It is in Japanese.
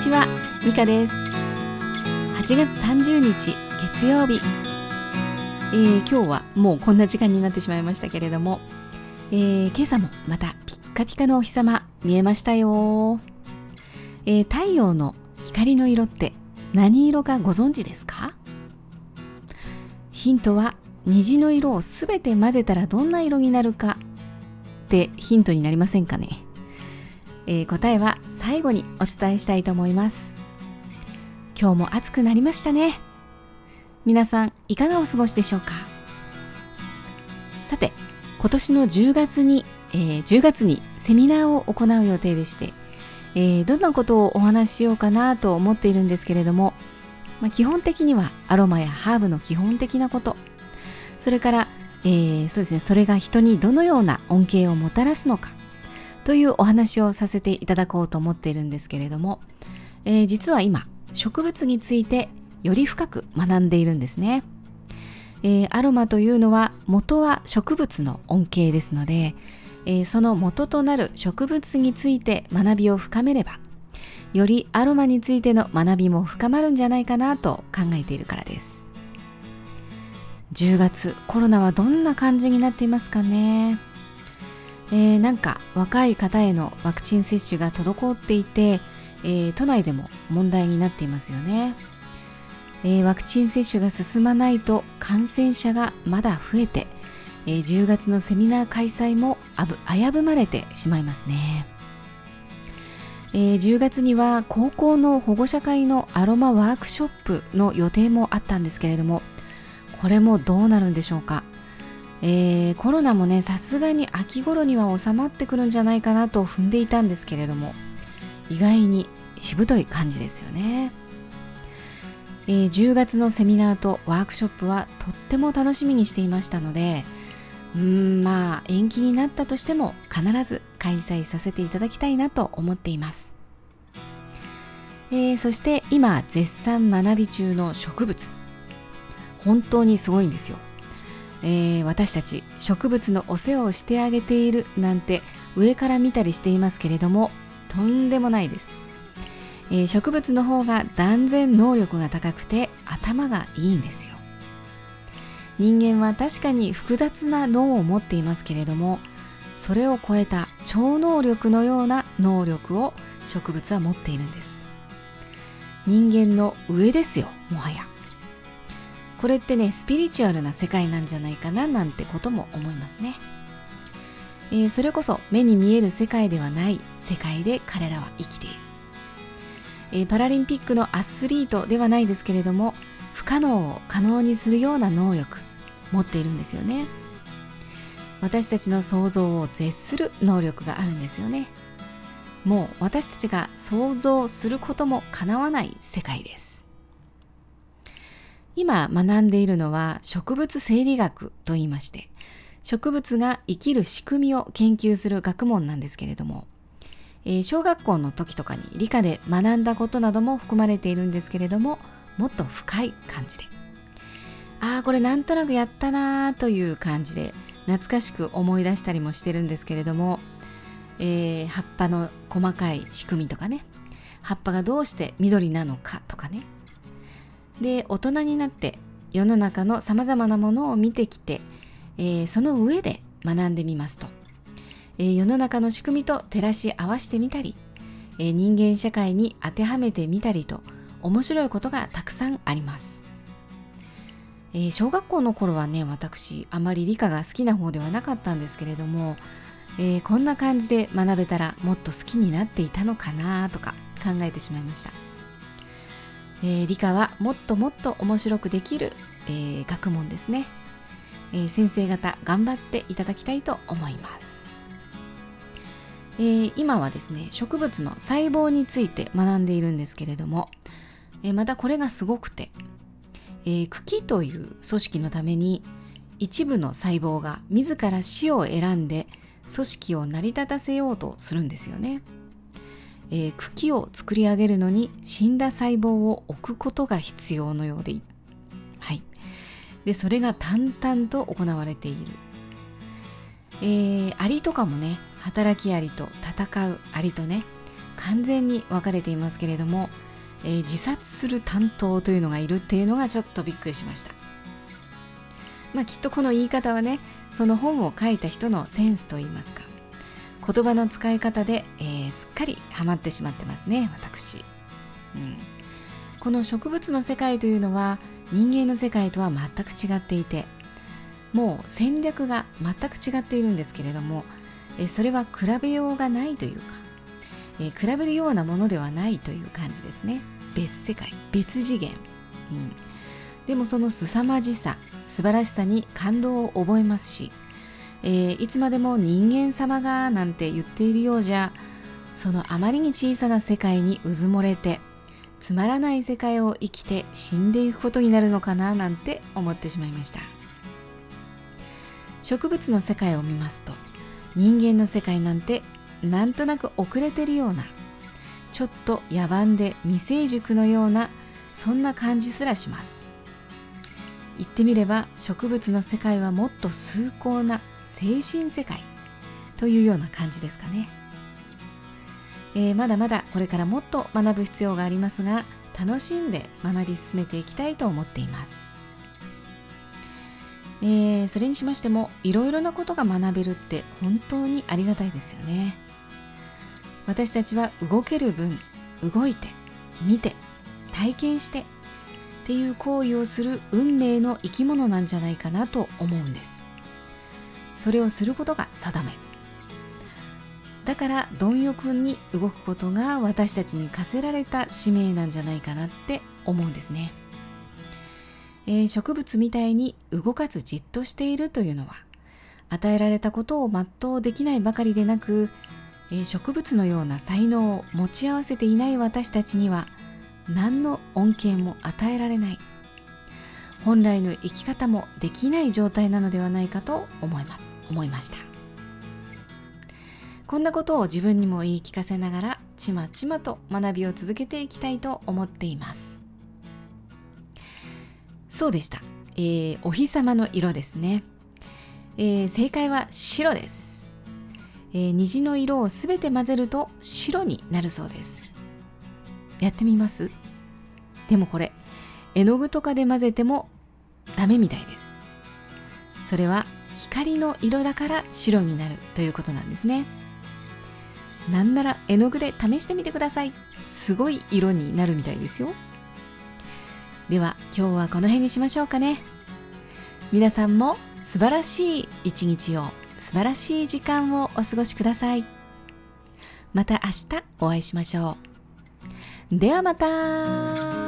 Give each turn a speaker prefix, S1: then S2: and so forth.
S1: にちは、ミカです。8月30日月曜日、えー、今日はもうこんな時間になってしまいましたけれども、えー、今朝もまたピッカピカのお日様見えましたよ、えー、太陽の光の色って何色かご存知ですか？ヒントは虹の色をすべて混ぜたらどんな色になるかってヒントになりませんかね？えー、答えは最後にお伝えしたいと思います。今日も暑くなりましたね。皆さんいかがお過ごしでしょうか？さて今年の10月に、えー、10月にセミナーを行う予定でして、えー、どんなことをお話ししようかなと思っているんですけれども、まあ、基本的にはアロマやハーブの基本的なこと。それから、えー、そうですねそれが人にどのような恩恵をもたらすのか。というお話をさせていただこうと思っているんですけれども、えー、実は今植物についてより深く学んでいるんですね、えー、アロマというのは元は植物の恩恵ですので、えー、その元となる植物について学びを深めればよりアロマについての学びも深まるんじゃないかなと考えているからです。10月コロナはどんな感じになっていますかね。えー、なんか若い方へのワクチン接種が滞っていて、えー、都内でも問題になっていますよね、えー、ワクチン接種が進まないと感染者がまだ増えて、え、10月のセミナー開催も危ぶまれてしまいますね、え、10月には高校の保護者会のアロマワークショップの予定もあったんですけれどもこれもどうなるんでしょうか。えー、コロナもねさすがに秋頃には収まってくるんじゃないかなと踏んでいたんですけれども意外にしぶとい感じですよね、えー、10月のセミナーとワークショップはとっても楽しみにしていましたのでうんまあ延期になったとしても必ず開催させていただきたいなと思っています、えー、そして今絶賛学び中の植物。本当にすごいんですよ。えー、私たち植物のお世話をしてあげているなんて上から見たりしていますけれどもとんでもないです、えー、植物の方が断然能力が高くて頭がいいんですよ。人間は確かに複雑な脳を持っていますけれどもそれを超えた超能力のような能力を植物は持っているんです。人間の上ですよもはや。これってねスピリチュアルな世界なんじゃないかななんてことも思いますね、えー、それこそ目に見える世界ではない世界で彼らは生きている、えー、パラリンピックのアスリートではないですけれども不可能を可能にするような能力持っているんですよね。私たちの想像を絶する能力があるんですよね。もう私たちが想像することも叶わない世界です。今学んでいるのは植物生理学と言いまして植物が生きる仕組みを研究する学問なんですけれども、えー、小学校の時とかに理科で学んだことなども含まれているんですけれどももっと深い感じで。ああこれなんとなくやったなーという感じで懐かしく思い出したりもしてるんですけれども、えー、葉っぱの細かい仕組みとかね葉っぱがどうして緑なのかとかねで大人になって世の中のさまざまなものを見てきて、えー、その上で学んでみますと、えー、世の中の仕組みと照らし合わせてみたり、えー、人間社会に当てはめてみたりと面白いことがたくさんあります、え小学校の頃はね私あまり理科が好きな方ではなかったんですけれども、えこんな感じで学べたらもっと好きになっていたのかなとか考えてしまいました。えー、理科はもっともっと面白くできる、えー、学問ですね、えー、先生方頑張っていただきたいと思います、えー、今はですね植物の細胞について学んでいるんですけれども、えー、またこれがすごくて、えー、茎という組織のために一部の細胞が自ら死を選んで組織を成り立たせようとするんですよね。えー、茎を作り上げるのに死んだ細胞を置くことが必要のようではい、でそれが淡々と行われている、えー、アリとかもね働きアリと戦うアリとね完全に分かれていますけれども、えー、自殺する担当というのがいるっていうのがちょっとびっくりしました。まあきっとこの言い方はねその本を書いた人のセンスといいますか。言葉の使い方で、えー、すっかりハマってしまってますね私、うん、この植物の世界というのは人間の世界とは全く違っていてもう戦略が全く違っているんですけれどもえそれは比べようがないというか、え比べるようなものではないという感じですね。別世界別次元、うん、でもその凄まじさ素晴らしさに感動を覚えますし、えー、いつまでも人間様がなんて言っているようじゃそのあまりに小さな世界にうずもれてつまらない世界を生きて死んでいくことになるのかななんて思ってしまいました。植物の世界を見ますと人間の世界なんてなんとなく遅れてるようなちょっと野蛮で未成熟のようなそんな感じすらします。言ってみれば植物の世界はもっと崇高な精神世界というような感じですかね、えー、まだまだこれからもっと学ぶ必要がありますが楽しんで学び進めていきたいと思っています。えー、それにしましてもいろいろなことが学べるって本当にありがたいですよね。私たちは動ける分動いて見て体験してっていう行為をする運命の生き物なんじゃないかなと思うんです。それをすることが定め。だから貪欲に動くことが私たちに課せられた使命なんじゃないかなって思うんですね。えー、植物みたいに動かずじっとしているというのは与えられたことを全うできないばかりでなく、えー、植物のような才能を持ち合わせていない私たちには何の恩恵も与えられない。本来の生き方もできない状態なのではないかと思います。思いました。こんなことを自分にも言い聞かせながらちまちまと学びを続けていきたいと思っています。そうでした、えー、お日様の色ですね、えー、正解は白です、えー、虹の色をすべて混ぜると白になるそうです。やってみます？でもこれ絵の具とかで混ぜてもダメみたいです。それは光の色だから白になるということなんですね。なんなら絵の具で試してみてください。すごい色になるみたいですよ。では今日はこの辺にしましょうかね。皆さんも素晴らしい一日を素晴らしい時間をお過ごしください。また明日お会いしましょう。ではまた。